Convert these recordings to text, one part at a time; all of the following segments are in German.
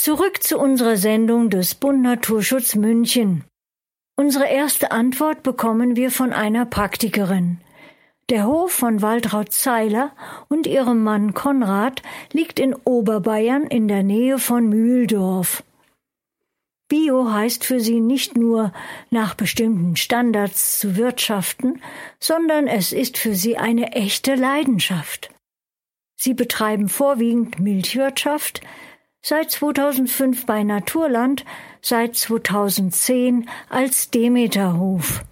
Zurück zu unserer Sendung des Bund Naturschutz München. Unsere erste Antwort bekommen wir von einer Praktikerin. Der Hof von Waltraud Zeiler und ihrem Mann Konrad liegt in Oberbayern in der Nähe von Mühldorf. Bio heißt für sie nicht nur nach bestimmten Standards zu wirtschaften, sondern es ist für sie eine echte Leidenschaft. Sie betreiben vorwiegend Milchwirtschaft, seit 2005 bei Naturland, seit 2010 als Demeterhof.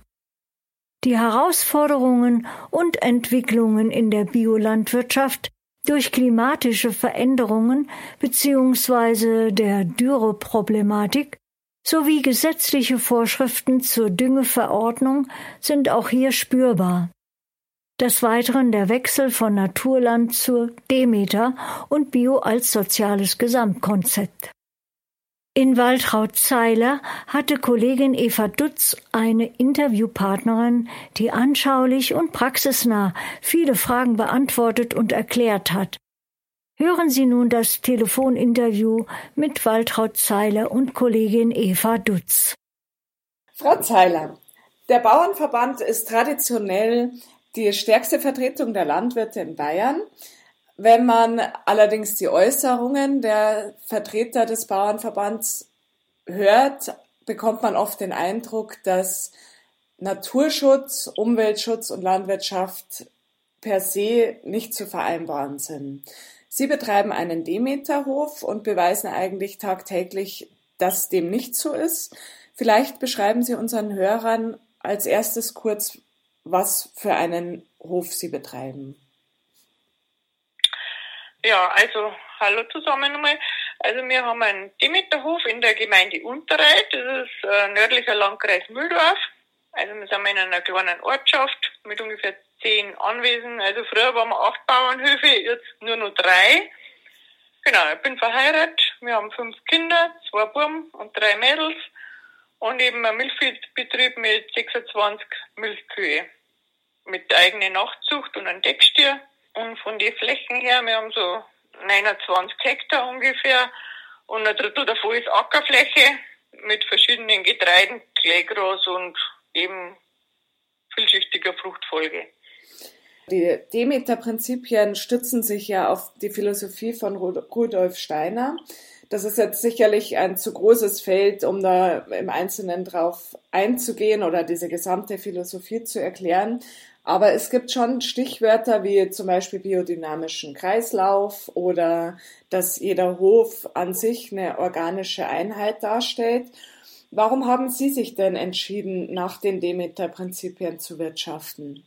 Die Herausforderungen und Entwicklungen in der Biolandwirtschaft durch klimatische Veränderungen bzw. der Dürreproblematik sowie gesetzliche Vorschriften zur Düngeverordnung sind auch hier spürbar. Des Weiteren der Wechsel von Naturland zur Demeter und Bio als soziales Gesamtkonzept. In Waltraud-Zeiler hatte Kollegin Eva Dutz eine Interviewpartnerin, die anschaulich und praxisnah viele Fragen beantwortet und erklärt hat. Hören Sie nun das Telefoninterview mit Waltraud Zeiler und Kollegin Eva Dutz. Frau Zeiler, der Bauernverband ist traditionell die stärkste Vertretung der Landwirte in Bayern. Wenn man allerdings die Äußerungen der Vertreter des Bauernverbands hört, bekommt man oft den Eindruck, dass Naturschutz, Umweltschutz und Landwirtschaft per se nicht zu vereinbaren sind. Sie betreiben einen Demeterhof und beweisen eigentlich tagtäglich, dass dem nicht so ist. Vielleicht beschreiben Sie unseren Hörern als erstes kurz, was für einen Hof Sie betreiben. Ja, also hallo zusammen nochmal. Also wir haben einen Demeterhof in der Gemeinde Unterreit, das ist äh, nördlicher Landkreis Mühldorf. Also wir sind in einer kleinen Ortschaft mit ungefähr zehn Anwesen. Also früher waren wir acht Bauernhöfe, jetzt nur noch drei. Genau, ich bin verheiratet, wir haben fünf Kinder, zwei Buben und drei Mädels und eben ein Milchviehbetrieb mit 26 Milchkühe mit eigener Nachtzucht und einem Deckstier. Und von den Flächen her, wir haben so 29 Hektar ungefähr und ein Drittel davon ist Ackerfläche mit verschiedenen Getreiden, Kleegras und eben vielschichtiger Fruchtfolge. Die Demeter-Prinzipien stützen sich ja auf die Philosophie von Rudolf Steiner. Das ist jetzt sicherlich ein zu großes Feld, um da im Einzelnen drauf einzugehen oder diese gesamte Philosophie zu erklären. Aber es gibt schon Stichwörter wie zum Beispiel biodynamischen Kreislauf oder dass jeder Hof an sich eine organische Einheit darstellt. Warum haben Sie sich denn entschieden, nach den Demeter-Prinzipien zu wirtschaften?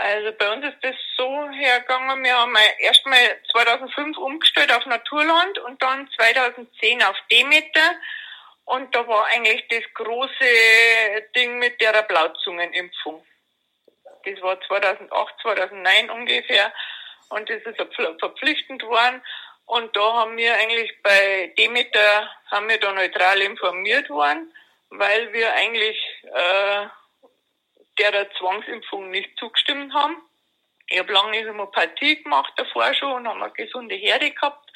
Also bei uns ist das so hergegangen, wir haben erstmal 2005 umgestellt auf Naturland und dann 2010 auf Demeter. Und da war eigentlich das große Ding mit der Blauzungenimpfung. Das war 2008, 2009 ungefähr. Und das ist verpflichtend worden. Und da haben wir eigentlich bei Demeter, haben wir da neutral informiert worden, weil wir eigentlich äh, der, der Zwangsimpfung nicht zugestimmt haben. Ich habe lange Homöopathie gemacht davor schon und haben eine gesunde Herde gehabt.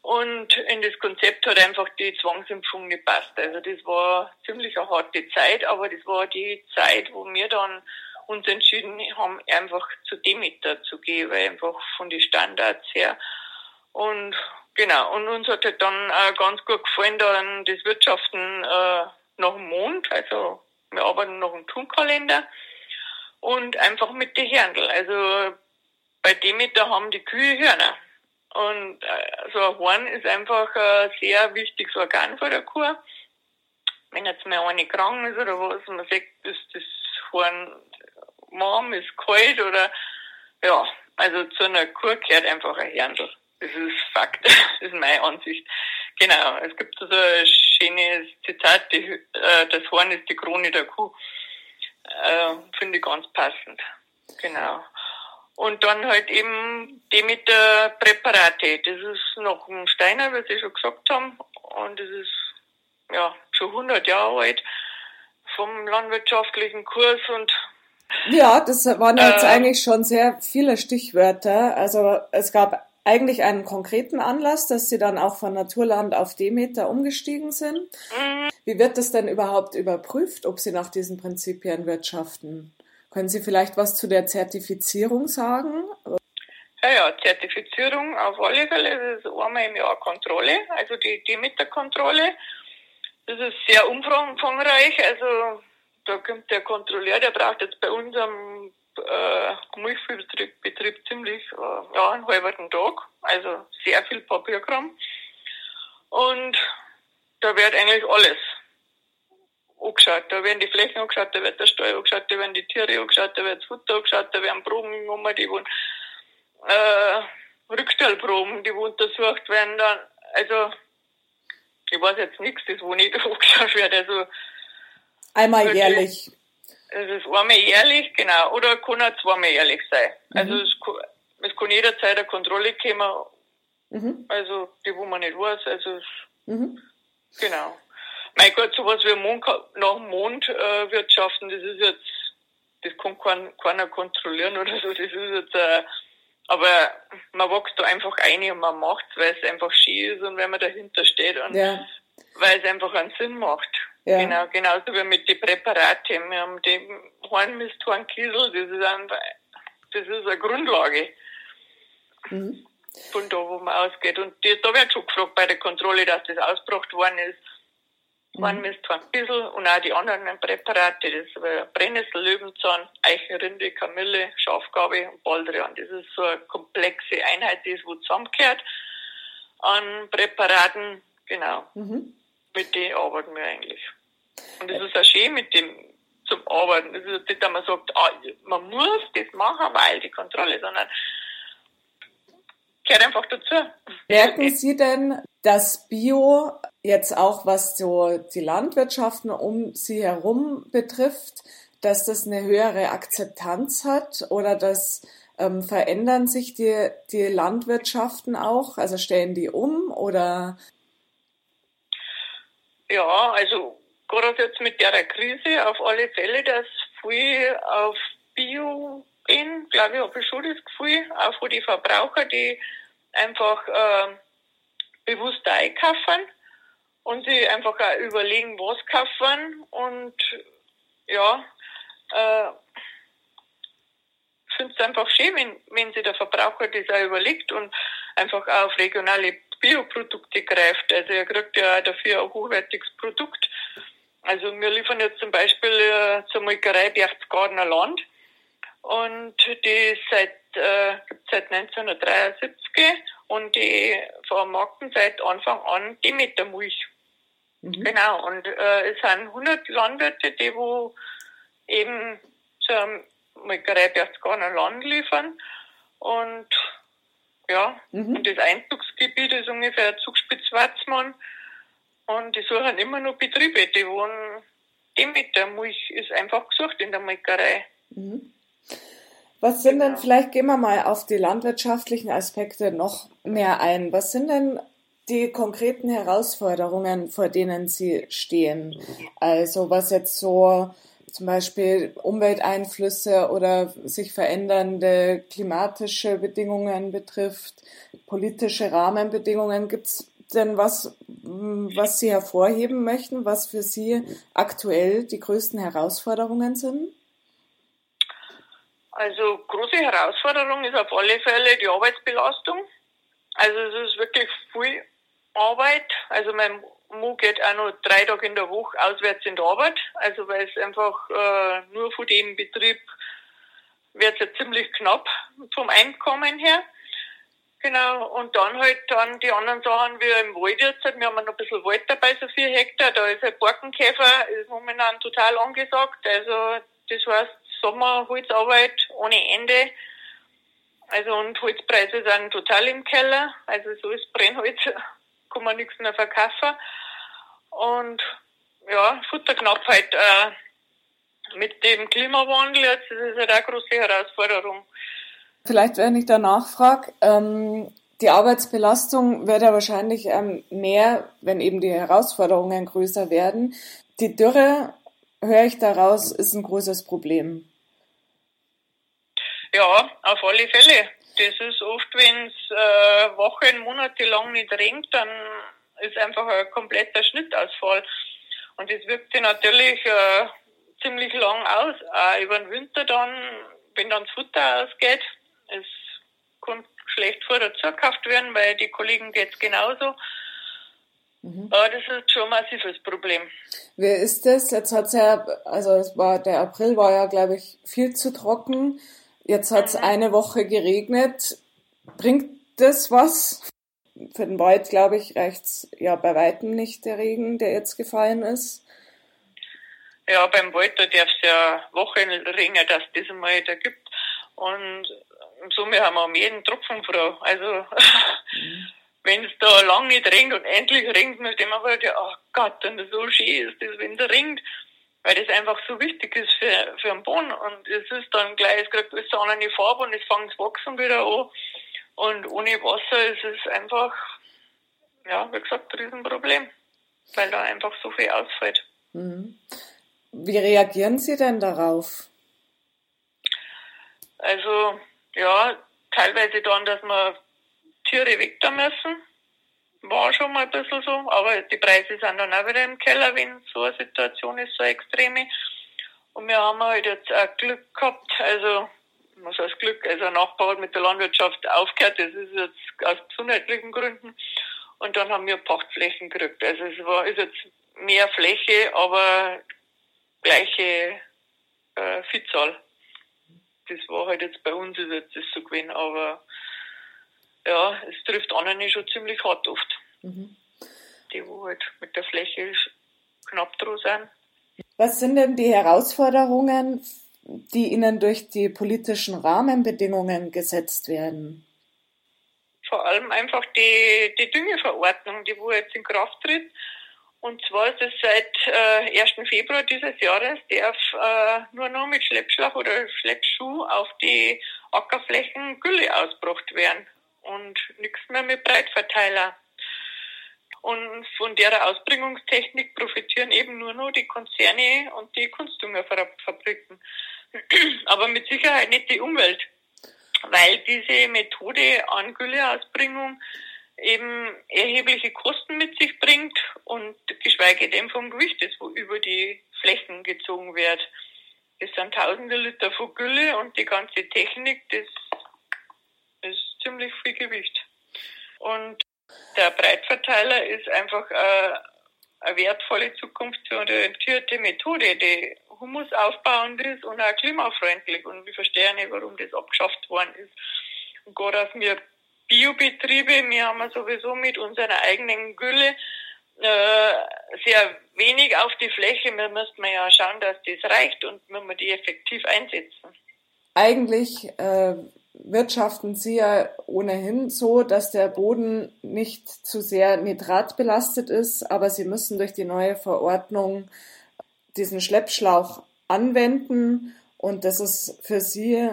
Und in das Konzept hat einfach die Zwangsimpfung nicht passt. Also das war ziemlich eine harte Zeit, aber das war die Zeit, wo wir dann uns entschieden haben, einfach zu Demeter zu gehen, weil einfach von den Standards her. Und genau, und uns hat halt dann ganz gut gefallen, dann das Wirtschaften äh, nach dem Mond, also wir arbeiten nach dem Tunkalender und einfach mit den Hirndl. Also bei Demeter haben die Kühe Hörner. Und äh, so ein Horn ist einfach ein sehr wichtiges Organ für der Kuh. Wenn jetzt mal eine krank ist oder was, man sagt, dass das Horn warm ist, kalt oder ja, also zu einer Kuh gehört einfach ein Hirndl. Das ist Fakt, das ist meine Ansicht. Genau, es gibt so ein schönes Zitat, die, äh, das Horn ist die Krone der Kuh. Äh, Finde ich ganz passend. Genau. Und dann halt eben die mit der Präparate. Das ist noch ein Steiner, wie Sie schon gesagt haben. Und das ist ja schon 100 Jahre alt vom landwirtschaftlichen Kurs und ja, das waren jetzt äh, eigentlich schon sehr viele Stichwörter. Also es gab eigentlich einen konkreten Anlass, dass Sie dann auch von Naturland auf Demeter umgestiegen sind. Wie wird das denn überhaupt überprüft, ob Sie nach diesen Prinzipien wirtschaften? Können Sie vielleicht was zu der Zertifizierung sagen? Ja, ja, Zertifizierung auf alle Fälle. Das ist einmal im Jahr Kontrolle, also die Demeter-Kontrolle. Das ist sehr umfangreich. Also da kommt der Kontrolleur, der braucht jetzt bei unserem äh, Milchviehbetrieb Betrieb ziemlich äh, ja, einen halben Tag. Also sehr viel Papierkram. Und da wird eigentlich alles angeschaut. Da werden die Flächen angeschaut, da wird der Stall angeschaut, da werden die Tiere angeschaut, da wird das Futter angeschaut, da werden Proben genommen, die wurden äh, Rückstellproben, die untersucht werden dann. Also ich weiß jetzt nichts, das wo nicht angeschaut wird. Also einmal jährlich. Es ist einmal jährlich, genau. Oder kann auch zweimal jährlich sein. Mhm. Also es kann, es kann jederzeit eine Kontrolle kommen. Mhm. Also die, wo man nicht weiß. Also mhm. genau. Mein Gott, sowas wie Mond, nach dem Mond äh, wirtschaften, das ist jetzt, das kann kein, keiner kontrollieren oder so. Das ist jetzt äh, aber man wächst da einfach ein und man macht es, weil es einfach schön ist und wenn man dahinter steht und ja. weil es einfach einen Sinn macht. Ja. Genau, genauso wie mit den Präparaten. Wir haben den Hornmist, Hornkiesel, das ist, ein, das ist eine Grundlage. Mhm. Von da, wo man ausgeht. Und die, da wird schon gefragt bei der Kontrolle, dass das ausgebracht worden ist. Mhm. Hornmist, Hornkiesel und auch die anderen Präparate, das ist Brennnessel, Löwenzahn, Eichenrinde, Kamille, Schafgabe und Baldrian. Das ist so eine komplexe Einheit, die ist wo zusammengehört an Präparaten, genau. Mhm. Mit denen arbeiten wir eigentlich. Und es ist auch schön mit dem zum Arbeiten. Das ist nicht, dass man sagt, ah, man muss das machen, weil die Kontrolle, sondern gehört einfach dazu. Merken Sie denn, dass Bio jetzt auch was so die Landwirtschaften um Sie herum betrifft, dass das eine höhere Akzeptanz hat oder dass ähm, verändern sich die, die Landwirtschaften auch? Also stellen die um oder? Ja, also gerade jetzt mit der Krise auf alle Fälle, dass viel auf Bio gehen, glaube ich, habe ich schon das Gefühl, auch für die Verbraucher, die einfach äh, bewusst einkaufen und sie einfach auch überlegen, was kaufen und ja, äh, finde es einfach schön, wenn, wenn sich der Verbraucher das auch überlegt und einfach auch auf regionale Bioprodukte greift. Also er kriegt ja auch dafür ein hochwertiges Produkt. Also wir liefern jetzt zum Beispiel äh, zur Molkerei Berchtesgadener Land und die seit, äh, seit 1973 und die vermarkten seit Anfang an Demetermilch. Mhm. Genau, und äh, es sind 100 Landwirte, die wo eben zur Molkerei Berchtesgadener Land liefern und ja, mhm. und das Einzugsgebiet ist ungefähr Zugspitz-Watzmann und die suchen immer nur Betriebe, die wohnen Demeter Milch ist einfach gesucht in der Molkerei. Mhm. Was sind genau. denn, vielleicht gehen wir mal auf die landwirtschaftlichen Aspekte noch mehr ein. Was sind denn die konkreten Herausforderungen, vor denen Sie stehen? Also was jetzt so zum Beispiel Umwelteinflüsse oder sich verändernde klimatische Bedingungen betrifft, politische Rahmenbedingungen. Gibt es denn was, was Sie hervorheben möchten, was für Sie aktuell die größten Herausforderungen sind? Also große Herausforderung ist auf alle Fälle die Arbeitsbelastung. Also es ist wirklich viel Arbeit. Also mein Mo geht auch noch drei Tage in der Woche auswärts in der Arbeit. Also weil es einfach äh, nur von dem Betrieb wird es ja ziemlich knapp vom Einkommen her. Genau, und dann halt dann die anderen Sachen wie im Wald jetzt. Wir haben noch ein bisschen Wald dabei, so vier Hektar. Da ist ein Borkenkäfer, ist momentan total angesagt. Also das heißt Sommerholzarbeit ohne Ende. Also und Holzpreise sind total im Keller. Also so ist Brennholz, kann man nichts mehr verkaufen. Und ja, Futterknappheit äh, mit dem Klimawandel jetzt, das ist halt eine große Herausforderung. Vielleicht, wenn ich da nachfrage, ähm, die Arbeitsbelastung wird ja wahrscheinlich ähm, mehr, wenn eben die Herausforderungen größer werden. Die Dürre, höre ich daraus, ist ein großes Problem. Ja, auf alle Fälle. das ist oft, wenn es äh, Wochen, Monate lang nicht regnet, dann ist einfach ein kompletter Schnittausfall. Und das wirkt sich natürlich äh, ziemlich lang aus, auch über den Winter dann, wenn dann das Futter ausgeht. Es kann schlecht vor dazu gekauft werden, weil die Kollegen geht's genauso. Mhm. Aber das ist schon ein massives Problem. Wie ist das? Jetzt hat's ja, also es war, der April war ja, glaube ich, viel zu trocken. Jetzt hat's mhm. eine Woche geregnet. Bringt das was? Für den Wald, glaube ich, reicht's ja bei weitem nicht der Regen, der jetzt gefallen ist. Ja, beim Wald, da darf es ja Wochen regnen, dass das einmal da gibt. Und somit haben wir um jeden Tropfen froh. Also, mhm. wenn es da lang nicht regnet und endlich regnet, dann man halt, ja, oh Gott, und so schön ist das, wenn es regnet. Weil das einfach so wichtig ist für, für den Boden. Und es ist dann gleich, es kriegt alles eine Farbe und es fängt das Wachsen wieder an. Und ohne Wasser ist es einfach, ja, wie gesagt, ein Riesenproblem. Weil da einfach so viel ausfällt. Mhm. Wie reagieren Sie denn darauf? Also, ja, teilweise dann, dass wir Tiere weg da müssen. War schon mal ein bisschen so, aber die Preise sind dann auch wieder im Keller, wenn so eine Situation ist, so extreme. Und wir haben halt jetzt auch Glück gehabt, also was heißt Glück, also ein Nachbar hat mit der Landwirtschaft aufgehört, das ist jetzt aus gesundheitlichen Gründen. Und dann haben wir Pachtflächen gekriegt. Also es war, ist jetzt mehr Fläche, aber gleiche äh, Viehzahl. Das war halt jetzt bei uns ist jetzt das so gewesen, aber ja, es trifft andere schon ziemlich hart oft. Mhm. Die, wo halt mit der Fläche knapp dran sind. Was sind denn die Herausforderungen, die Ihnen durch die politischen Rahmenbedingungen gesetzt werden? Vor allem einfach die, die Düngeverordnung, die wo jetzt in Kraft tritt und zwar ist es seit äh, 1. Februar dieses Jahres darf äh, nur noch mit Schleppschlauch oder Schleppschuh auf die Ackerflächen Gülle ausgebracht werden und nichts mehr mit Breitverteiler. Und von der Ausbringungstechnik profitieren eben nur noch die Konzerne und die Kunstdüngerfabriken. Aber mit Sicherheit nicht die Umwelt, weil diese Methode an Gülleausbringung eben erhebliche Kosten mit sich bringt und geschweige denn vom Gewicht, das über die Flächen gezogen wird. Das sind tausende Liter von Gülle und die ganze Technik, das ist ziemlich viel Gewicht. Und der Breitverteiler ist einfach äh, eine wertvolle zukunftsorientierte Methode, die humusaufbauend ist und auch klimafreundlich. Und wir verstehen nicht, warum das abgeschafft worden ist. Und gerade als wir Biobetriebe, wir haben sowieso mit unserer eigenen Gülle äh, sehr wenig auf die Fläche. Wir müssten ja schauen, dass das reicht und wenn wir die effektiv einsetzen. Eigentlich äh, wirtschaften Sie ja ohnehin so, dass der Boden nicht zu sehr nitratbelastet ist, aber Sie müssen durch die neue Verordnung diesen Schleppschlauch anwenden und das ist für Sie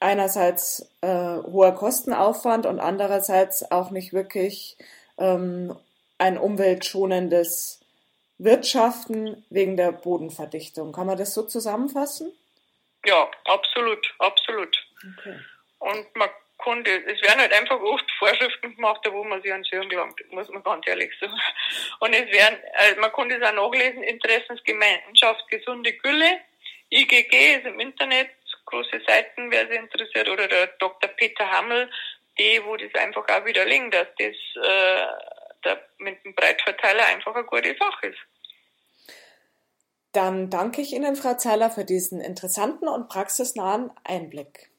einerseits äh, hoher Kostenaufwand und andererseits auch nicht wirklich ähm, ein umweltschonendes Wirtschaften wegen der Bodenverdichtung. Kann man das so zusammenfassen? Ja, absolut, absolut. Okay. Und man konnte, es werden halt einfach oft Vorschriften gemacht, wo man sich an Hirn gelangt, muss man ganz ehrlich sagen. Und es werden, also man konnte es auch nachlesen, Interessensgemeinschaft Gesunde Gülle, IGG ist im Internet große Seiten, wer sich interessiert, oder der Dr. Peter Hammel, die, wo das einfach auch widerlegen, dass das äh, der, mit dem Breitverteiler einfach eine gute Sache ist. Dann danke ich Ihnen, Frau Zeiler, für diesen interessanten und praxisnahen Einblick.